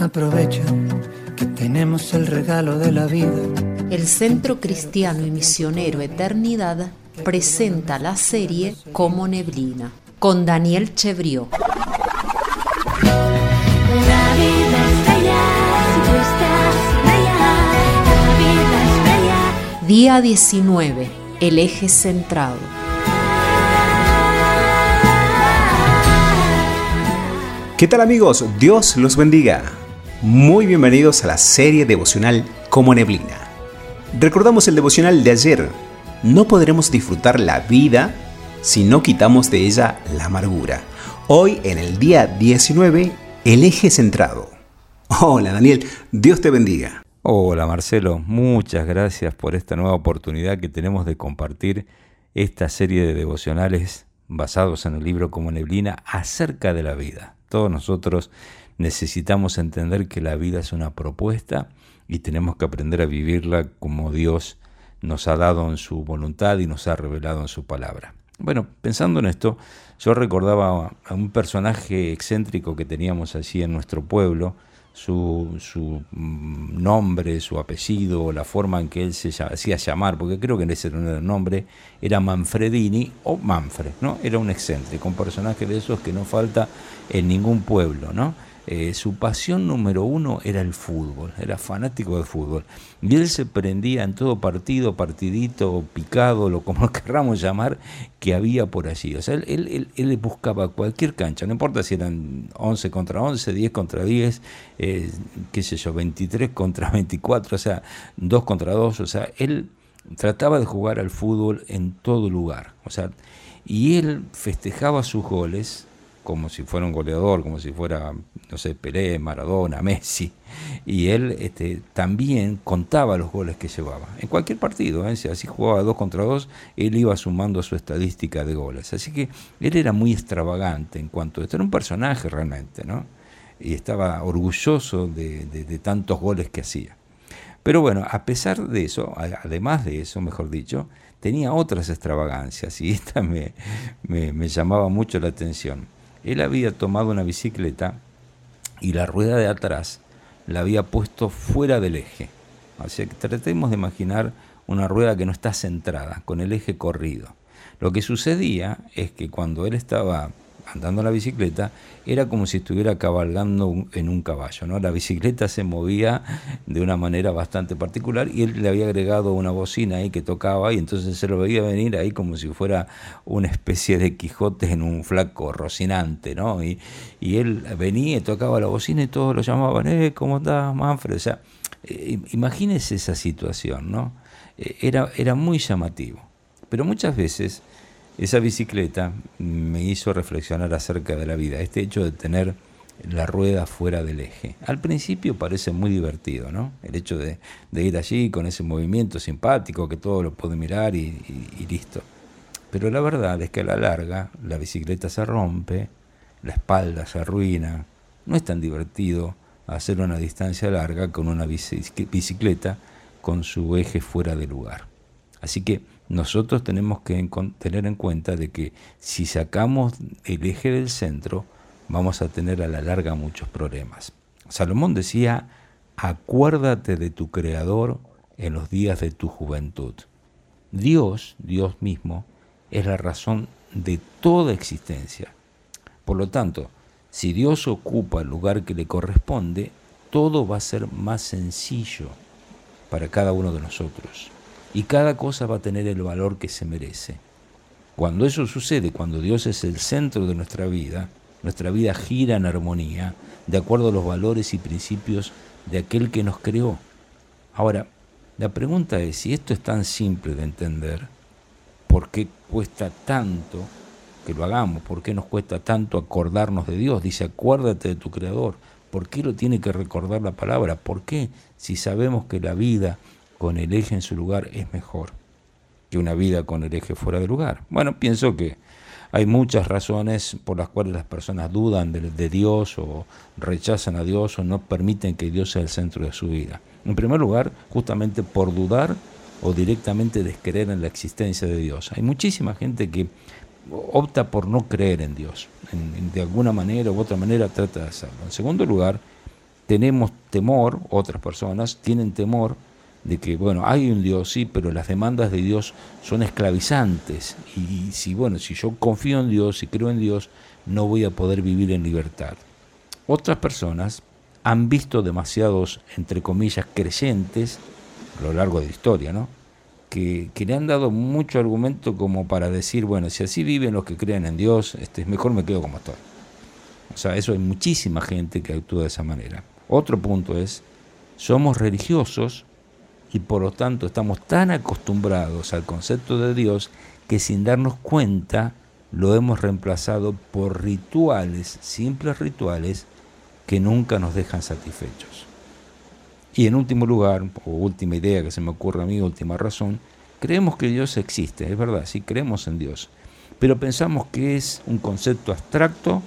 Aprovecha que tenemos el regalo de la vida. El Centro Cristiano y Misionero Eternidad presenta la serie Como Neblina con Daniel Chevrió. Día 19. El eje centrado. ¿Qué tal amigos? Dios los bendiga. Muy bienvenidos a la serie devocional Como Neblina. Recordamos el devocional de ayer. No podremos disfrutar la vida si no quitamos de ella la amargura. Hoy, en el día 19, el eje centrado. Hola Daniel, Dios te bendiga. Hola Marcelo, muchas gracias por esta nueva oportunidad que tenemos de compartir esta serie de devocionales basados en el libro Como Neblina acerca de la vida. Todos nosotros necesitamos entender que la vida es una propuesta y tenemos que aprender a vivirla como Dios nos ha dado en su voluntad y nos ha revelado en su palabra. Bueno, pensando en esto, yo recordaba a un personaje excéntrico que teníamos allí en nuestro pueblo, su, su, mm, nombre, su apellido, la forma en que él se hacía llamar, porque creo que en ese nombre era Manfredini o Manfred, ¿no? Era un excéntrico, un personaje de esos que no falta en ningún pueblo, ¿no? Eh, su pasión número uno era el fútbol, era fanático del fútbol. Y él se prendía en todo partido, partidito, picado, lo como lo querramos llamar, que había por allí. O sea, él, él, buscaba cualquier cancha, no importa si eran 11 contra 11, 10 contra 10, eh, qué sé yo, 23 contra 24, o sea, 2 contra 2, o sea, él trataba de jugar al fútbol en todo lugar. O sea, y él festejaba sus goles como si fuera un goleador, como si fuera, no sé, Pelé, Maradona, Messi. Y él este, también contaba los goles que llevaba. En cualquier partido, ¿eh? si así jugaba dos contra dos, él iba sumando su estadística de goles. Así que él era muy extravagante en cuanto a esto. Era un personaje realmente, ¿no? Y estaba orgulloso de, tantos goles que hacía. Pero bueno, a pesar de eso, además de eso, mejor dicho, tenía otras extravagancias y esta me, me llamaba mucho la atención. Él había tomado una bicicleta y la rueda de atrás la había puesto fuera del eje. Así que tratemos de imaginar una rueda que no está centrada, con el eje corrido. Lo que sucedía es que cuando él estaba andando la bicicleta, era como si estuviera cabalgando en un caballo. ¿no? La bicicleta se movía de una manera bastante particular y él le había agregado una bocina ahí que tocaba y entonces se lo veía venir ahí como si fuera una especie de Quijote en un flaco rocinante. ¿no? Y, él venía y tocaba la bocina y todos lo llamaban, eh, ¿cómo estás, Manfred? O sea, eh, imagínese esa situación, ¿no? Eh, era, era muy llamativo. Pero muchas veces esa bicicleta me hizo reflexionar acerca de la vida, este hecho de tener la rueda fuera del eje. Al principio parece muy divertido, ¿no? El hecho de, ir allí con ese movimiento simpático que todo lo puede mirar y, y listo. Pero la verdad es que a la larga la bicicleta se rompe, la espalda se arruina, no es tan divertido hacer una distancia larga con una bicicleta con su eje fuera de lugar. Así que nosotros tenemos que tener en cuenta de que si sacamos el eje del centro, vamos a tener a la larga muchos problemas. Salomón decía, acuérdate de tu Creador en los días de tu juventud. Dios, Dios mismo, es la razón de toda existencia. Por lo tanto, si Dios ocupa el lugar que le corresponde, todo va a ser más sencillo para cada uno de nosotros y cada cosa va a tener el valor que se merece. Cuando eso sucede, cuando Dios es el centro de nuestra vida, nuestra vida gira en armonía, de acuerdo a los valores y principios de aquel que nos creó. Ahora, la pregunta es, si esto es tan simple de entender, ¿por qué cuesta tanto que lo hagamos? ¿Por qué nos cuesta tanto acordarnos de Dios? Dice, acuérdate de tu Creador. ¿Por qué lo tiene que recordar la palabra? ¿Por qué? Si sabemos que la vida con el eje en su lugar es mejor que una vida con el eje fuera de lugar. Bueno, pienso que hay muchas razones por las cuales las personas dudan de, Dios o rechazan a Dios o no permiten que Dios sea el centro de su vida. En primer lugar, justamente por dudar o directamente descreer en la existencia de Dios. Hay muchísima gente que opta por no creer en Dios. de alguna manera u otra manera trata de hacerlo. En segundo lugar, tenemos temor, otras personas tienen temor de que, bueno, hay un Dios, sí, pero las demandas de Dios son esclavizantes. Y, si, bueno, si yo confío en Dios y creo en Dios, no voy a poder vivir en libertad. Otras personas han visto demasiados, entre comillas, creyentes a lo largo de la historia, ¿no? Que, que, le han dado mucho argumento como para decir, bueno, si así viven los que creen en Dios, este, mejor me quedo como estoy. O sea, eso hay muchísima gente que actúa de esa manera. Otro punto es, somos religiosos y por lo tanto estamos tan acostumbrados al concepto de Dios que sin darnos cuenta lo hemos reemplazado por rituales, simples rituales, que nunca nos dejan satisfechos. Y en último lugar, o última idea que se me ocurre a mí, última razón, creemos que Dios existe, es verdad, sí creemos en Dios, pero pensamos que es un concepto abstracto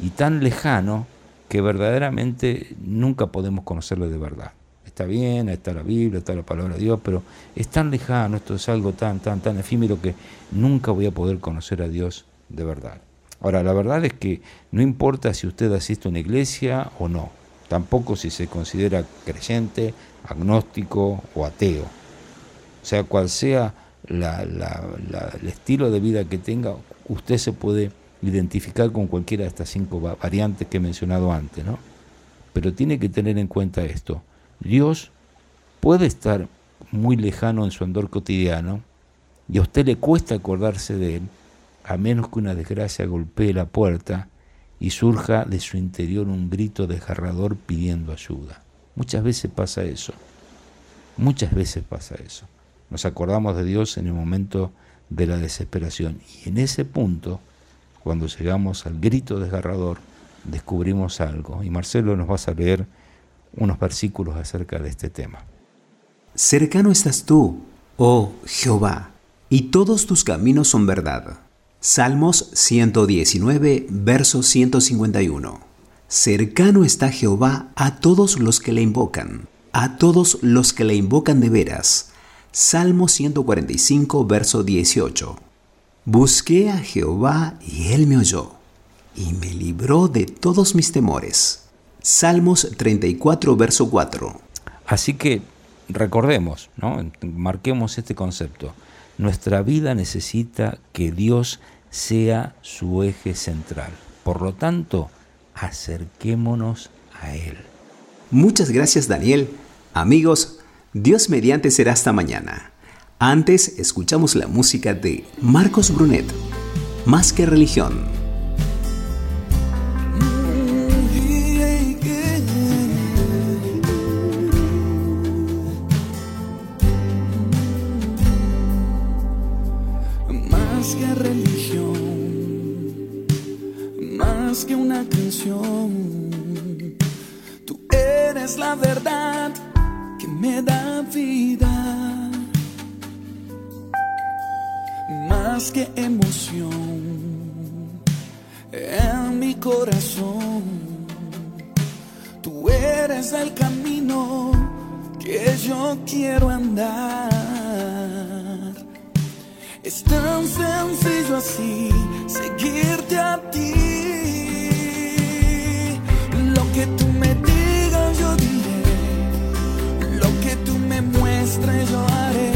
y tan lejano que verdaderamente nunca podemos conocerlo de verdad está bien, está la Biblia, está la palabra de Dios, pero es tan lejano, esto es algo tan, tan, tan efímero que nunca voy a poder conocer a Dios de verdad. Ahora, la verdad es que no importa si usted asiste a una iglesia o no, tampoco si se considera creyente, agnóstico o ateo. O sea, cual sea el estilo de vida que tenga, usted se puede identificar con cualquiera de estas cinco variantes que he mencionado antes, ¿no? Pero tiene que tener en cuenta esto. Dios puede estar muy lejano en su andor cotidiano y a usted le cuesta acordarse de Él, a menos que una desgracia golpee la puerta y surja de su interior un grito desgarrador pidiendo ayuda. Muchas veces pasa eso, muchas veces pasa eso. Nos acordamos de Dios en el momento de la desesperación y en ese punto, cuando llegamos al grito desgarrador, descubrimos algo. Y Marcelo nos va a leer unos versículos acerca de este tema. Cercano estás tú, oh Jehová, y todos tus caminos son verdad. Salmos 119, verso 151. Cercano está Jehová a todos los que le invocan, a todos los que le invocan de veras. Salmo 145, verso 18. Busqué a Jehová y él me oyó, y me libró de todos mis temores. Salmos 34, verso 4. Así que recordemos, ¿no? marquemos este concepto. Nuestra vida necesita que Dios sea su eje central. Por lo tanto, acerquémonos a Él. Muchas gracias Daniel. Amigos, Dios mediante será hasta mañana. Antes escuchamos la música de Marcos Brunet, Más que religión. Tú eres la verdad que me da vida. Más que emoción en mi corazón. Tú eres el camino que yo quiero andar. Es tan sencillo así seguirte a ti que tú me digas yo diré, lo que tú me muestres yo haré,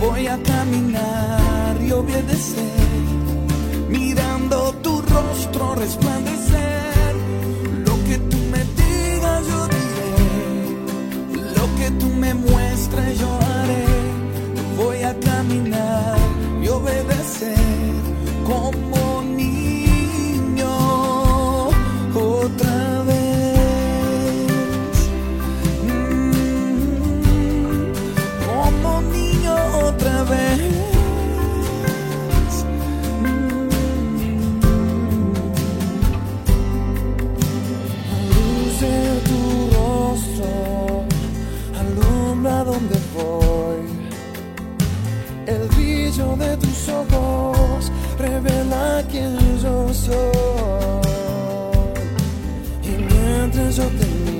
voy a caminar y obedecer, mirando tu rostro resplandecer, You.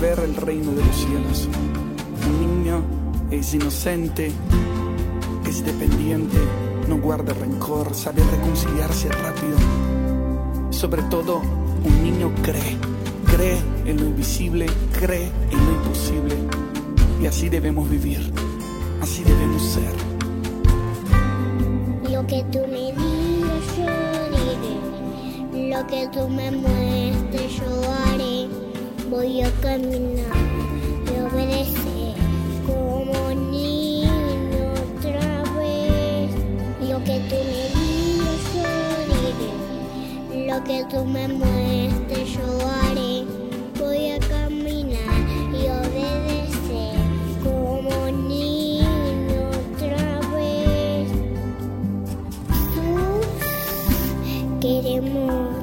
Ver el reino de los cielos. Un niño es inocente, es dependiente, no guarda rencor, sabe reconciliarse rápido. Sobre todo, un niño cree, cree en lo invisible, cree en lo imposible. Y así debemos vivir, así debemos ser. Lo que tú me digas yo diré, lo que tú me muestres yo haré. Voy a caminar y obedecer como niño otra vez. Lo que tú me digas yo diré, lo que tú me muestres yo haré. Voy a caminar y obedecer como niño otra vez. Te queremos.